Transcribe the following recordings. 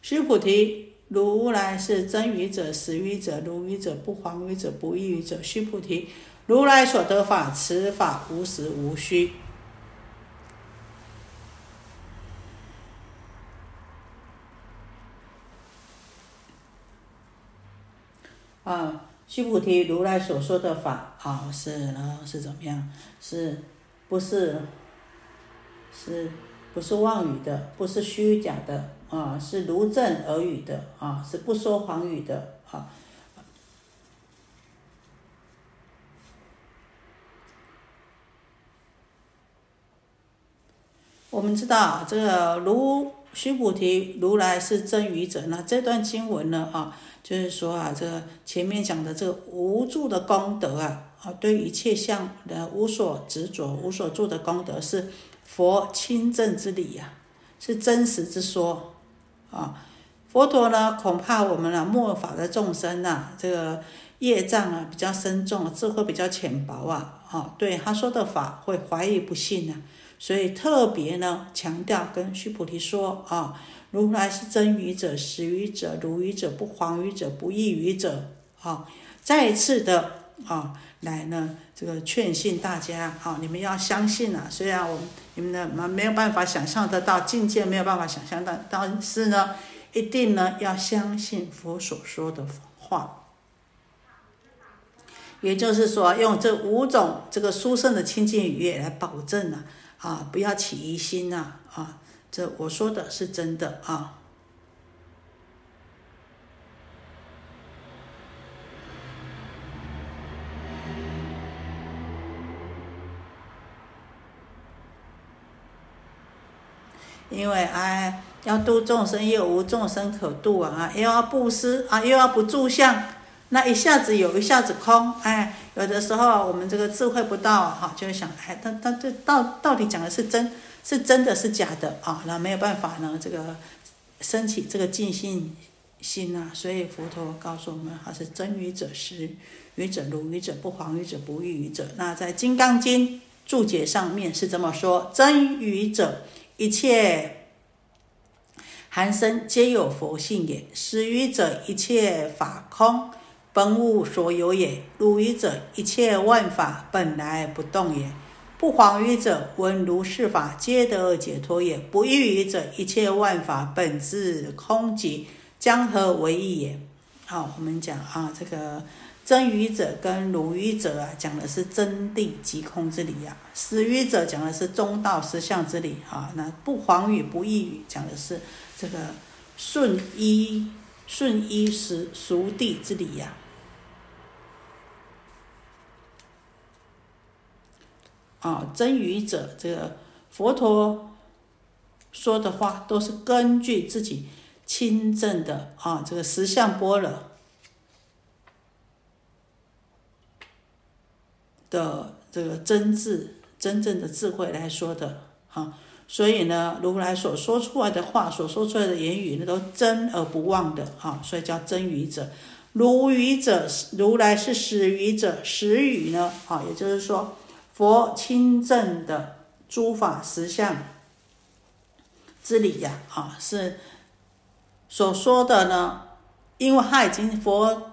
须菩提，如来是真语者、实语者、如语者、不还语者、不异语者。须菩提，如来所得法，此法无实无虚。啊，须菩提，如来所说的法啊，是呢是怎么样？是，不是？是，不是妄语的？不是虚假的啊？是如正而语的啊？是不说谎语的啊？我们知道这个如须菩提，如来是真语者。那这段经文呢啊？就是说啊，这个前面讲的这个无助的功德啊，啊，对一切相的无所执着、无所住的功德，是佛亲证之理呀，是真实之说啊。佛陀呢，恐怕我们啊末法的众生呐，这个业障啊比较深重，智慧比较浅薄啊，啊，对他说的法会怀疑不信呐，所以特别呢强调跟须菩提说啊。如来是真语者、实语者、如语者、不黄语者、不异语者，啊，再一次的啊，来呢，这个劝信大家，啊，你们要相信啊。虽然我们你们呢没有办法想象得到境界，没有办法想象到，但是呢，一定呢要相信佛所说的话。也就是说，用这五种这个殊胜的清净语言来保证呢，啊，不要起疑心呐，啊。这我说的是真的啊，因为哎，要度众生又无众生可度啊，又要布施啊，又要不住相，那一下子有，一下子空，哎，有的时候我们这个智慧不到哈，就会想，哎，他他这到到底讲的是真？是真的是假的啊？那没有办法呢，这个升起这个尽信心呐。所以佛陀告诉我们，他是真语者、实语者、如语者、不黄语者、不异语者。那在《金刚经》注解上面是这么说：真语者，一切含生皆有佛性也；实语者，一切法空，本无所有也；如于者，一切万法本来不动也。不黄于者，闻如是法，皆得解脱也；不异于者，一切万法本自空寂，将何为异也？好，我们讲啊，这个真语者跟如语者啊，讲的是真谛即空之理呀；实语者讲的是中道实相之理啊。那不黄语不异语，讲的是这个顺依顺依实熟地之理呀。啊，真语者，这个佛陀说的话都是根据自己亲证的啊，这个实相般若的这个真智、真正的智慧来说的啊。所以呢，如来所说出来的话，所说出来的言语，那都真而不忘的啊，所以叫真语者。如语者，如来是实语者，实语呢，啊，也就是说。佛亲证的诸法实相之理呀，啊，是所说的呢，因为他已经佛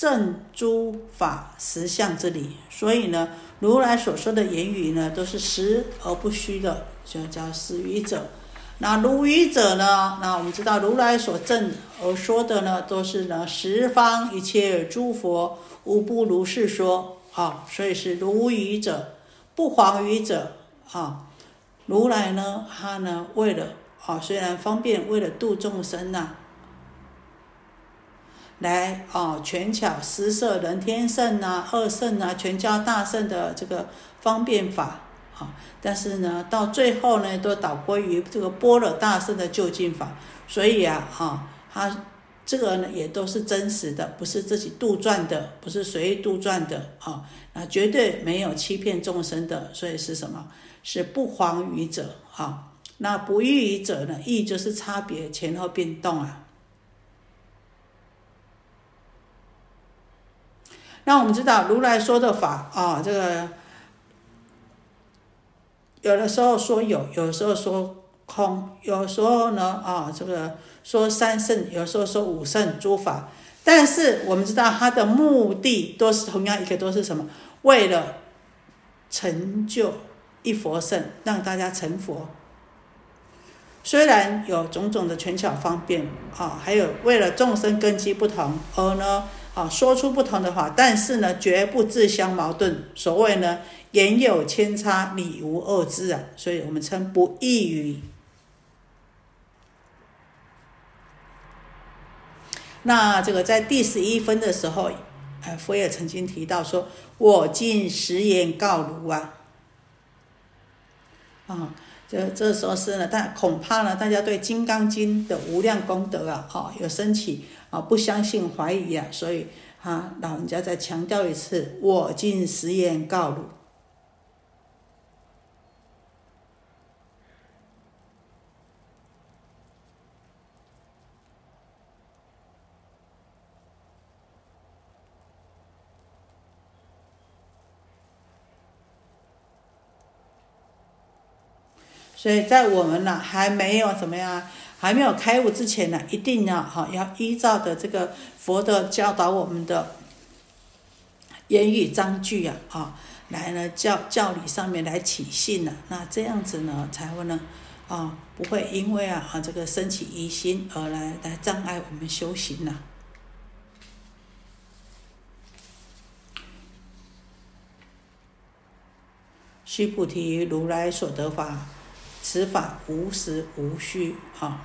证诸法实相之理，所以呢，如来所说的言语呢，都是实而不虚的，就叫实语者。那如语者呢？那我们知道如来所证而说的呢，都是呢十方一切诸佛无不如是说啊，所以是如语者。不黄语者啊，如来呢，他呢为了啊，虽然方便为了度众生呐，来啊全巧施设人天圣呐、二圣呐、全教大圣的这个方便法啊，但是呢，到最后呢，都导归于这个般若大圣的究竟法，所以啊，啊，他。这个呢，也都是真实的，不是自己杜撰的，不是随意杜撰的啊，那绝对没有欺骗众生的，所以是什么？是不黄语者啊。那不异语者呢？异就是差别前后变动啊。那我们知道如来说的法啊，这个有的时候说有，有的时候说。空。有时候呢，啊，这个说三圣，有时候说五圣诸法，但是我们知道它的目的都是同样一个，都是什么？为了成就一佛圣，让大家成佛。虽然有种种的权巧方便啊，还有为了众生根基不同而呢，啊说出不同的话，但是呢，绝不自相矛盾。所谓呢，言有千差，理无二致啊，所以我们称不异语。那这个在第十一分的时候，呃，佛也曾经提到说：“我今实言告汝啊，啊。”这这时候是呢，但恐怕呢，大家对《金刚经》的无量功德啊，哈，有升起啊不相信、怀疑啊，所以啊，老人家再强调一次：“我进实验告汝。”所以在我们呢还没有怎么样，还没有开悟之前呢，一定要哈要依照的这个佛的教导我们的言语章句啊啊，来呢教教理上面来起信呢，那这样子呢才会呢啊不会因为啊啊这个升起疑心而来来障碍我们修行呐。须菩提，如来所得法。此法无实无虚，啊。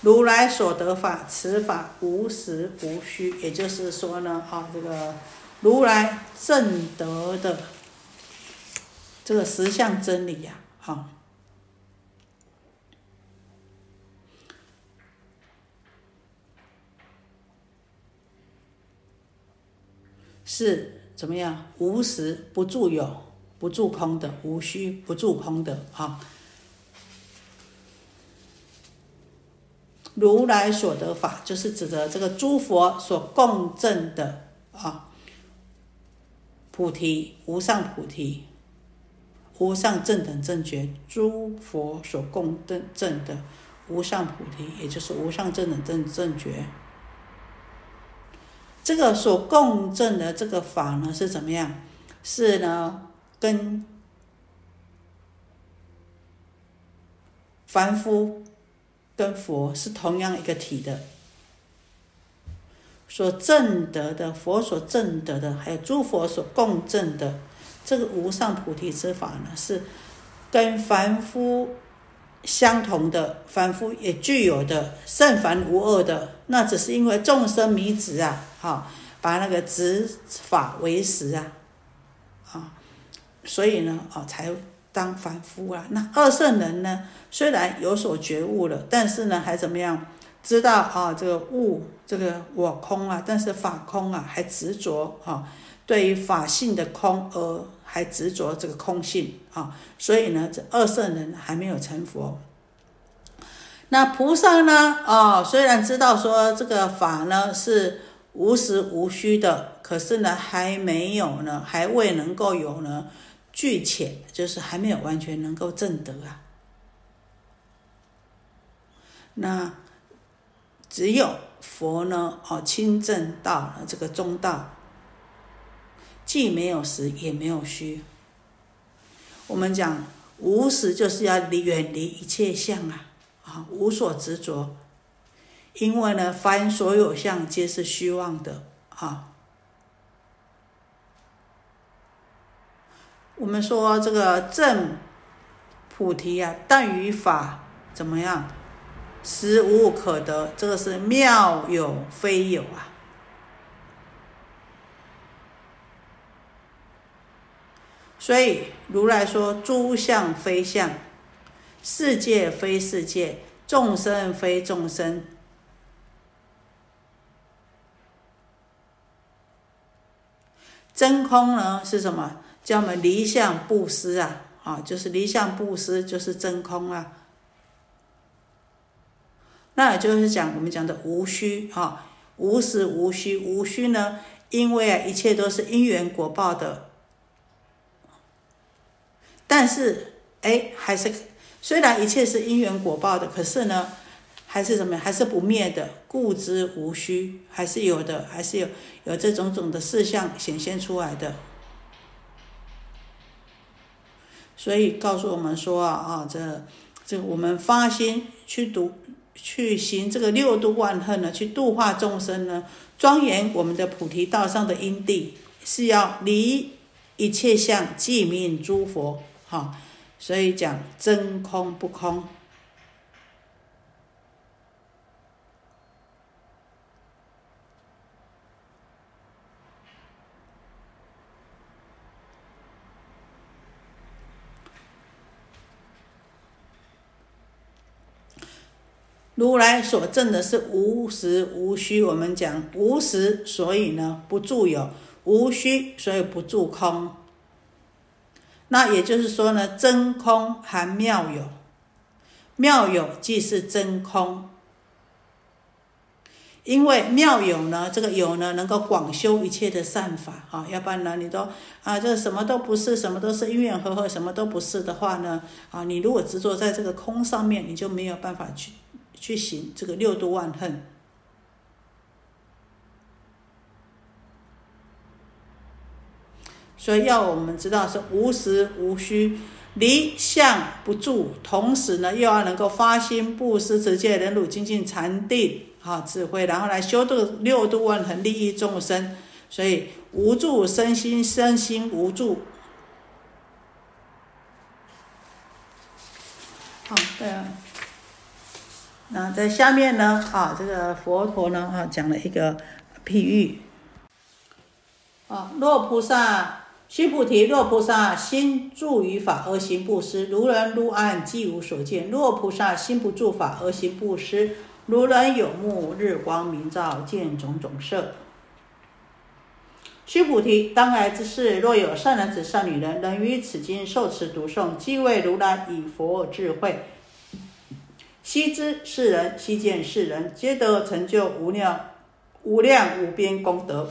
如来所得法，此法无实无虚，也就是说呢，啊，这个如来正得的这个实相真理呀，啊。是怎么样？无实不住有，不住空的；无虚不住空的。啊，如来所得法，就是指的这个诸佛所共振的啊，菩提无上菩提，无上正等正觉，诸佛所共振正的无上菩提，也就是无上正等正正觉。这个所共振的这个法呢是怎么样？是呢，跟凡夫跟佛是同样一个体的。所证得的佛所证得的，还有诸佛所共振的这个无上菩提之法呢，是跟凡夫。相同的凡夫也具有的圣凡无二的，那只是因为众生迷执啊，哈，把那个执法为实啊，啊，所以呢，啊，才当凡夫啊。那二圣人呢，虽然有所觉悟了，但是呢，还怎么样？知道啊，这个物，这个我空啊，但是法空啊，还执着啊，对于法性的空而。还执着这个空性啊，所以呢，这二圣人还没有成佛。那菩萨呢？哦，虽然知道说这个法呢是无实无虚的，可是呢，还没有呢，还未能够有呢具浅，就是还没有完全能够证得啊。那只有佛呢，哦，亲证到了这个中道。既没有实，也没有虚。我们讲无实，就是要离远离一切相啊，啊，无所执着。因为呢，凡所有相皆是虚妄的啊。我们说这个正菩提啊，但于法怎么样？实无可得，这个是妙有非有啊。所以如来说：“诸相非相，世界非世界，众生非众生。真空呢是什么？叫我们离相布施啊！啊，就是离相布施，就是真空啊。那也就是讲我们讲的无虚啊，无实无虚，无虚呢，因为啊，一切都是因缘果报的。但是，哎，还是虽然一切是因缘果报的，可是呢，还是什么？还是不灭的，故知无虚，还是有的，还是有有这种种的事项显现出来的。所以告诉我们说啊啊，这这我们发心去读。去行这个六度万恨呢，去度化众生呢，庄严我们的菩提道上的因地，是要离一切相，寂命诸佛，哈，所以讲真空不空。如来所证的是无实无虚，我们讲无实，所以呢不住有；无虚，所以不住空。那也就是说呢，真空含妙有，妙有即是真空。因为妙有呢，这个有呢，能够广修一切的善法啊，要不然呢，你都啊，这什么都不是，什么都是因缘和合，什么都不是的话呢，啊，你如果执着在这个空上面，你就没有办法去。去行这个六度万恨，所以要我们知道是无实无虚，离相不住，同时呢又要能够发心布施、持戒、忍辱、精进、禅定、啊智慧，然后来修这个六度万恒，利益众生。所以无助身心，身心无助。好，对啊。那在下面呢？啊，这个佛陀呢，啊，讲了一个譬喻。啊，若菩萨须菩提，若菩萨心住于法而行布施，如人如暗，即无所见；若菩萨心不住法而行布施，如人有目，日光明照，见种种色。须菩提，当来之事，若有善男子、善女人，能于此经受持读诵，即为如来以佛智慧。悉知世人，悉见世人，皆得成就无量无量无边功德。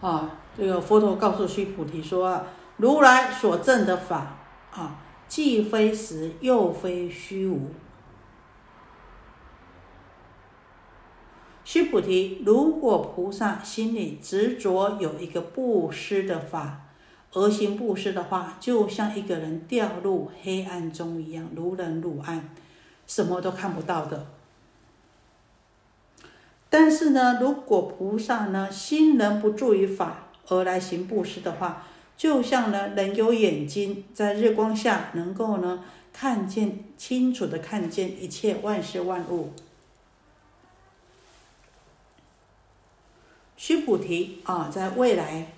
啊，这个佛陀告诉须菩提说啊，如来所证的法啊，既非实，又非虚无。须菩提，如果菩萨心里执着有一个布施的法，而行布施的话，就像一个人掉入黑暗中一样，如人入暗，什么都看不到的。但是呢，如果菩萨呢心能不住于法而来行布施的话，就像呢人有眼睛，在日光下能够呢看见清楚的看见一切万事万物。须菩提啊，在未来。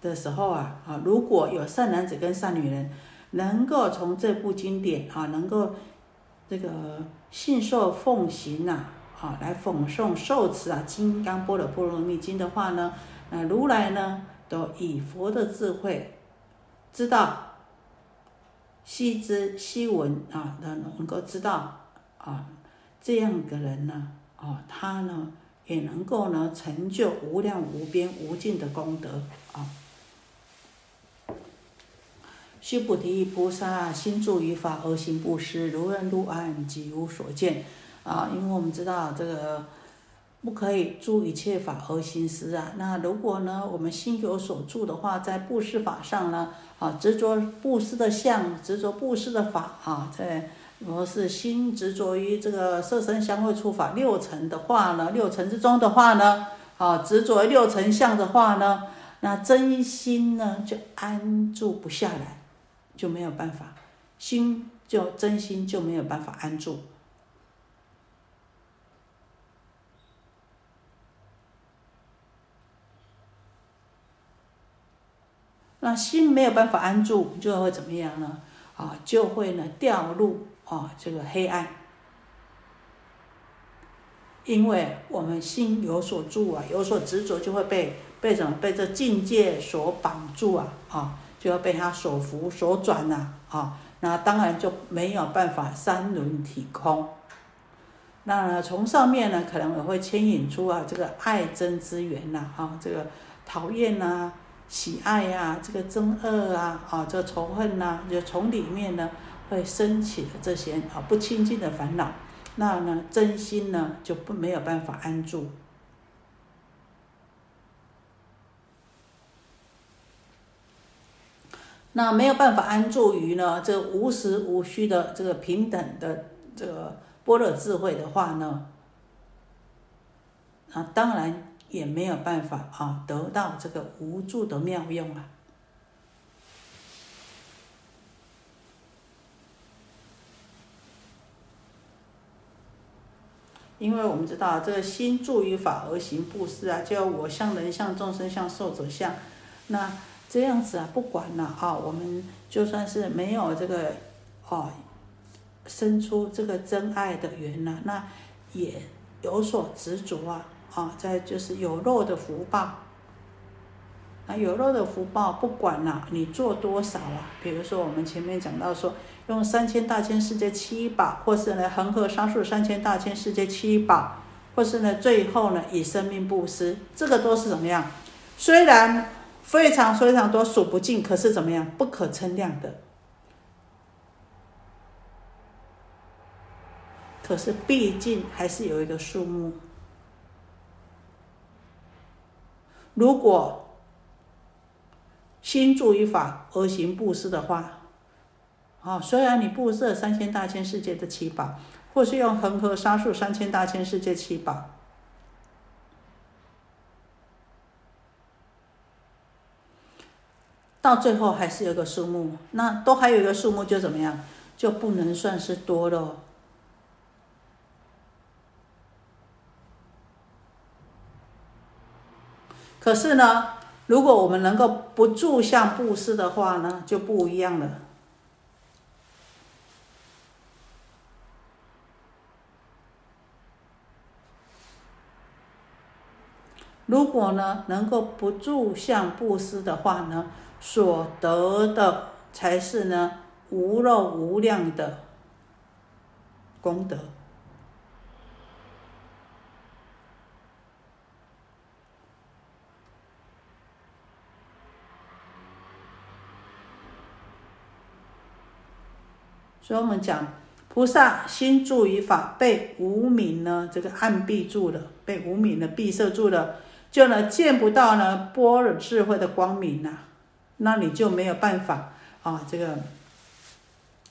的时候啊，啊，如果有善男子跟善女人，能够从这部经典啊，能够这个信受奉行呐，啊，来讽诵受持啊《金刚般若波罗蜜经》的话呢，那如来呢，都以佛的智慧，知道悉知悉闻啊，能能够知道啊，这样的人呢，啊，他呢，也能够呢，成就无量无边无尽的功德啊。须菩提，菩萨心住于法而行布施，如人入暗，即无所见。啊，因为我们知道这个不可以住一切法而行施啊。那如果呢，我们心有所住的话，在布施法上呢，啊，执着布施的相，执着布施的法啊，在如果是心执着于这个色身香味触法六尘的话呢，六尘之中的话呢，啊，执着六尘相的话呢，那真心呢就安住不下来。就没有办法，心就真心就没有办法安住。那心没有办法安住，就会怎么样呢？啊，就会呢掉入啊这个黑暗。因为我们心有所住啊，有所执着，就会被被什么？被这境界所绑住啊，啊。就要被他所扶所转呐，啊，那当然就没有办法三轮体空。那从上面呢，可能也会牵引出啊这个爱憎之缘呐，啊这个讨厌呐、喜爱呀、这个憎恶啊，啊这个仇恨呐，就从里面呢会升起的这些啊不清净的烦恼，那呢真心呢就不没有办法安住。那没有办法安住于呢这无时无虚的这个平等的这个般若智慧的话呢，啊，当然也没有办法啊得到这个无助的妙用啊。因为我们知道这个心住于法而行布施啊，叫我相、人相、众生相、寿者相，那。这样子啊，不管了啊，我们就算是没有这个哦，生出这个真爱的缘呐，那也有所执着啊啊，再就是有肉的福报，啊有肉的福报，不管了你做多少啊，比如说我们前面讲到说，用三千大千世界七宝，或是呢恒河沙数三千大千世界七宝，或是呢最后呢以生命布施，这个都是怎么样？虽然。非常非常多，数不尽，可是怎么样？不可称量的。可是毕竟还是有一个数目。如果心住于法而行布施的话，啊，虽然你布施三千大千世界的七宝，或是用恒河沙数三千大千世界七宝。到最后还是有个数目，那都还有一个数目，就怎么样，就不能算是多了。可是呢，如果我们能够不住相布施的话呢，就不一样了。如果呢，能够不住相布施的话呢？所得的才是呢无肉无量的功德，所以我们讲菩萨心住于法，被无明呢这个暗闭住了，被无明呢闭塞住了，就呢见不到呢般若智慧的光明呐。那你就没有办法啊，这个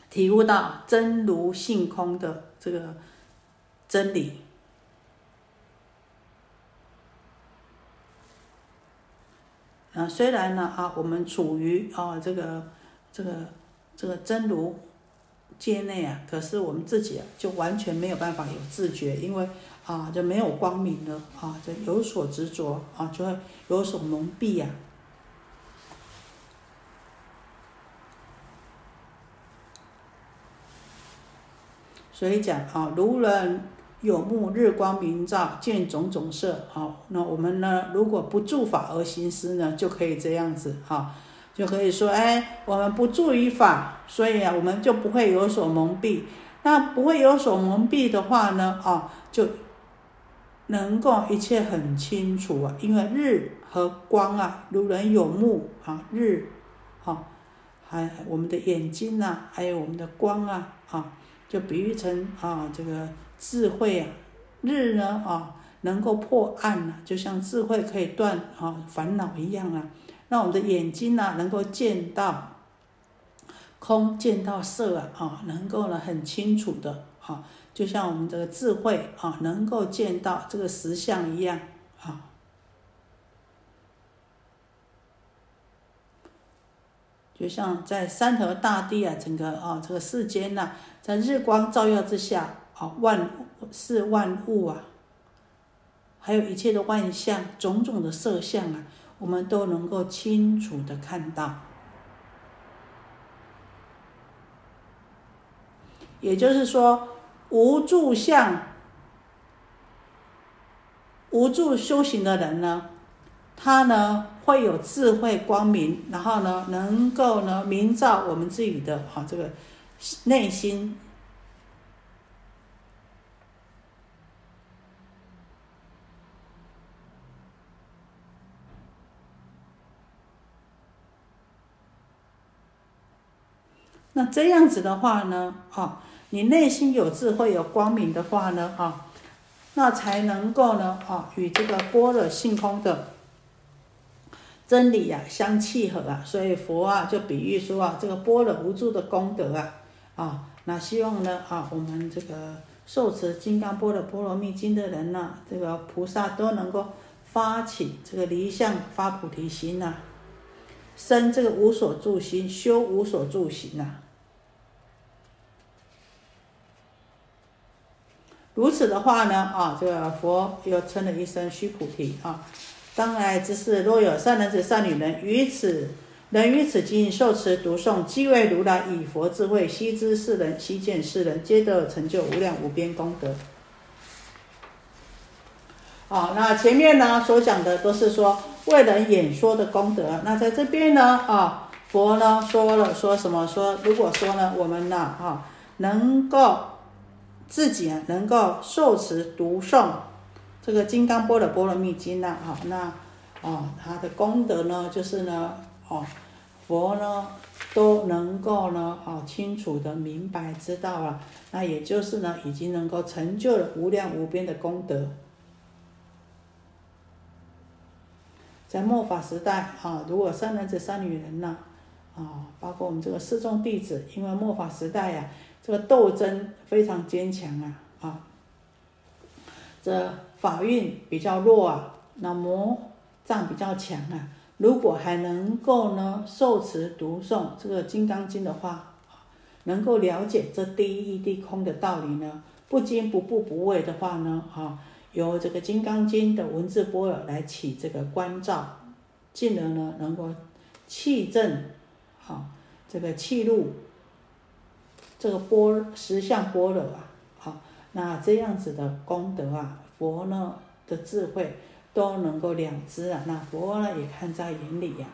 体悟到真如性空的这个真理啊。虽然呢啊，我们处于啊这个这个这个真如界内啊，可是我们自己啊就完全没有办法有自觉，因为啊就没有光明了啊，就有所执着啊，就会有所蒙蔽呀。所以讲啊，如人有目日光明照，见种种色。好，那我们呢，如果不住法而行施呢，就可以这样子哈，就可以说，哎，我们不住于法，所以啊，我们就不会有所蒙蔽。那不会有所蒙蔽的话呢，啊，就能够一切很清楚啊，因为日和光啊，如人有目啊，日，啊，还我们的眼睛呐，还有我们的光啊，啊。就比喻成啊，这个智慧啊，日呢啊，能够破暗呢，就像智慧可以断啊烦恼一样啊。让我们的眼睛呢，能够见到空，见到色啊，啊，能够呢很清楚的啊，就像我们这个智慧啊，能够见到这个实相一样啊。就像在山河大地啊，整个啊这个世间呐，在日光照耀之下啊，万事万物啊，还有一切的万象、种种的色相啊，我们都能够清楚的看到。也就是说，无住相、无住修行的人呢？他呢会有智慧光明，然后呢能够呢明照我们自己的哈这个内心那这样子的话呢，啊，你内心有智慧有光明的话呢，啊，那才能够呢，啊，与这个波若性空的。真理呀相契合啊。所以佛啊就比喻说啊，这个波若无助的功德啊，啊，那希望呢，啊，我们这个受持《金刚般若波罗蜜经》的人呢，这个菩萨都能够发起这个离相发菩提心呐，生这个无所住心，修无所住行呐。如此的话呢，啊，这个佛又称了一声须菩提啊。当来之事，若有善男子、善女人于此能于此经受持读诵，即为如来以佛智慧悉知世人，悉见世人，皆得成就无量无边功德。好，那前面呢所讲的都是说为人演说的功德。那在这边呢，啊，佛呢说了说什么？说如果说呢，我们呢，啊，能够。自己，能够受持读诵这个《金刚波罗波罗蜜经》呐，哈，那哦，它的功德呢，就是呢，哦，佛呢都能够呢，哦，清楚的明白知道了，那也就是呢，已经能够成就了无量无边的功德。在末法时代啊，如果三男子、三女人呢，啊，包括我们这个四众弟子，因为末法时代呀。这个斗争非常坚强啊啊，这法运比较弱啊，那魔障比较强啊。如果还能够呢受持读诵这个《金刚经》的话，能够了解这第一义地空的道理呢，不惊不怖不畏的话呢，啊，由这个《金刚经》的文字波尔来起这个关照，进而呢能够气正，好这个气入。这个波实相波尔啊，那这样子的功德啊，佛呢的智慧都能够两知啊，那佛呢也看在眼里呀。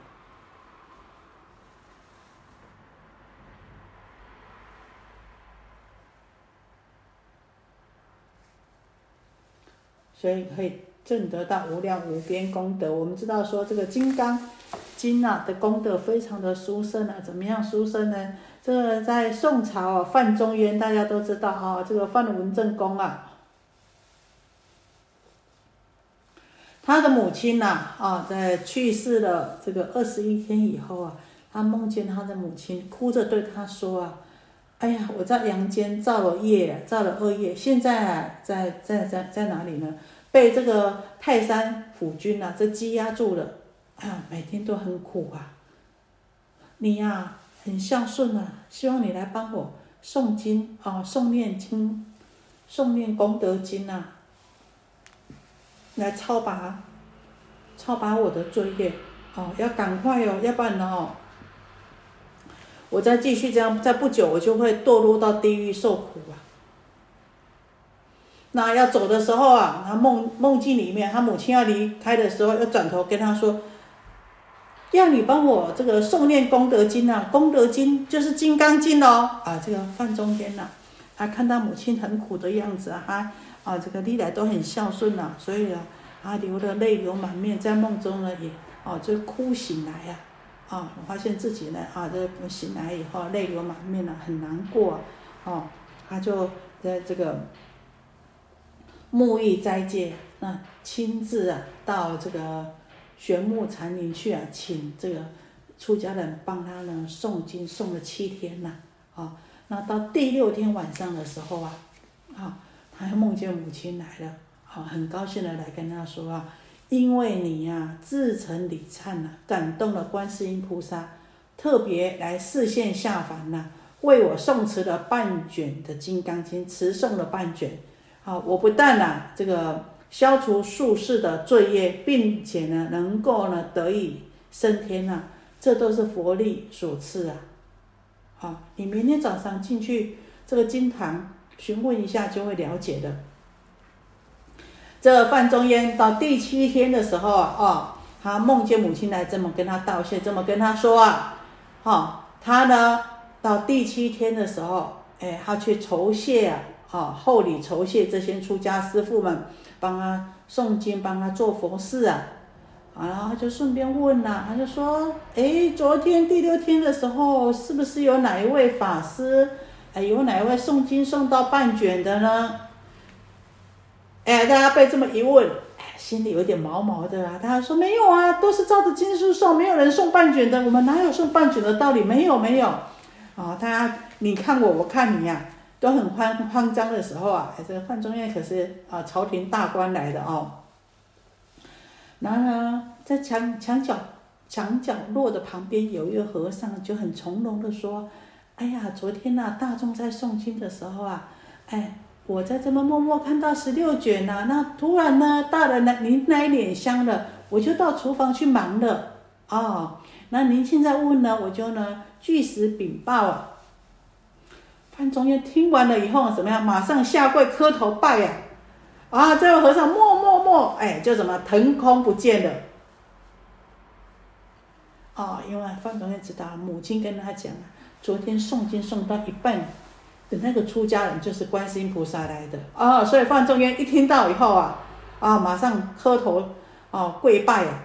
所以可以证得到无量无边功德。我们知道说这个《金刚经》啊的功德非常的殊胜啊，怎么样殊胜呢？这个在宋朝啊范仲淹，大家都知道哈，这个范文正公啊，他的母亲呐啊，在去世了这个二十一天以后啊，他梦见他的母亲哭着对他说啊：“哎呀，我在阳间造了业，造了恶业，现在在在在在哪里呢？被这个泰山府君呐这羁押住了，啊 每天都很苦啊。你呀。”很孝顺啊，希望你来帮我诵经啊，诵念经，诵念功德经啊，来超拔，超拔我的罪业，哦，要赶快哦，要不然呢，我再继续这样，再不久我就会堕落到地狱受苦啊。那要走的时候啊，他梦梦境里面，他母亲要离开的时候，要转头跟他说。要你帮我这个诵念功德经啊，功德经就是金刚经哦。啊，这个范仲淹呐，他看到母亲很苦的样子啊，他啊这个历来都很孝顺呐，所以啊，他流的泪流满面，在梦中呢也哦就哭醒来呀，啊，发现自己呢啊这醒来以后泪流满面了，很难过，哦，他就在这个沐浴斋戒，那亲自啊到这个。玄木禅林去啊，请这个出家人帮他呢诵经，诵了七天呐，啊，那到第六天晚上的时候啊，啊，他梦见母亲来了，啊，很高兴的来跟他说啊，因为你呀自成礼忏呐，感动了观世音菩萨，特别来示现下凡呐，为我诵持了半卷的金刚经，持诵了半卷，啊，我不但呐这个。消除术士的罪业，并且呢，能够呢得以升天啊，这都是佛力所赐啊！好，你明天早上进去这个金堂询问一下，就会了解的。这范仲淹到第七天的时候啊，他梦见母亲来这么跟他道谢，这么跟他说啊，哈，他呢到第七天的时候，哎，他去酬谢啊，哦，厚礼酬谢这些出家师傅们。帮他诵经，帮他做佛事啊，啊，然后他就顺便问了，他就说：“哎，昨天第六天的时候，是不是有哪一位法师，哎，有哪一位诵经诵到半卷的呢？”哎，大家被这么一问，哎，心里有点毛毛的啊。他说：“没有啊，都是照着经书诵，没有人送半卷的，我们哪有送半卷的道理？没有，没有。”啊，大家你看我，我看你呀，都很慌慌张的时候啊，这个范仲淹可是啊，朝廷大官来的哦。然后呢，在墙墙角墙角落的旁边有一个和尚，就很从容的说：“哎呀，昨天呐，大众在诵经的时候啊，哎，我在这么默默看到十六卷呐，那突然呢，大人来您来点香了，我就到厨房去忙了啊。那您现在问呢，我就呢据实禀报啊。”范仲淹听完了以后怎么样？马上下跪磕头拜呀。啊，这位和尚默默默，哎，就怎么腾空不见了。哦，因为范仲淹知道母亲跟他讲昨天诵经诵到一半的那个出家人就是观世音菩萨来的。哦，所以范仲淹一听到以后啊，啊，马上磕头，哦，跪拜啊。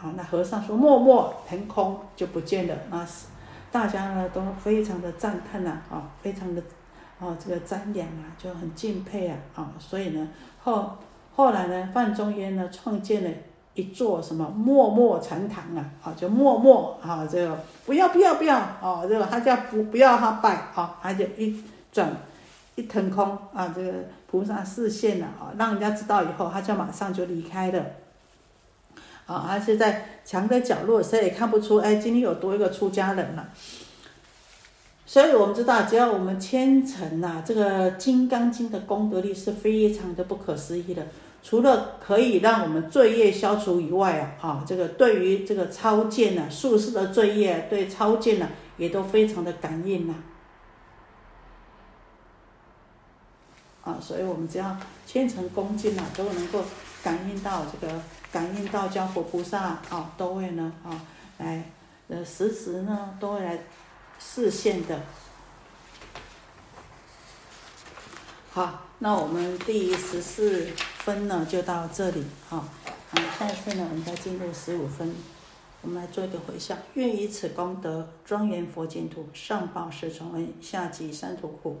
啊，那和尚说默默腾空就不见了。那是大家呢都非常的赞叹呐，啊，非常的。哦，这个瞻仰啊，就很敬佩啊，啊，所以呢，后后来呢，范仲淹呢创建了一座什么默默禅堂啊，啊，就默默啊，这个不要不要不要，哦，这个他叫不不要他拜，啊，他就一转一腾空啊，这个菩萨视线了啊，让人家知道以后，他就马上就离开了，啊，而且在墙的角落，谁也看不出，哎，今天有多一个出家人了。所以我们知道，只要我们虔诚呐，这个《金刚经》的功德力是非常的不可思议的。除了可以让我们罪业消除以外啊，啊，这个对于这个超荐呐、术士的罪业，对超荐呐，也都非常的感应呐。啊，所以我们只要虔诚恭敬呐，都能够感应到这个，感应到教佛菩萨啊，都会呢啊，来呃时时呢都会来。视线的，好，那我们第十四分呢就到这里，好，好，下一次呢我们再进入十五分，我们来做一个回向，愿以此功德庄严佛净土，上报十重恩，下济三途苦。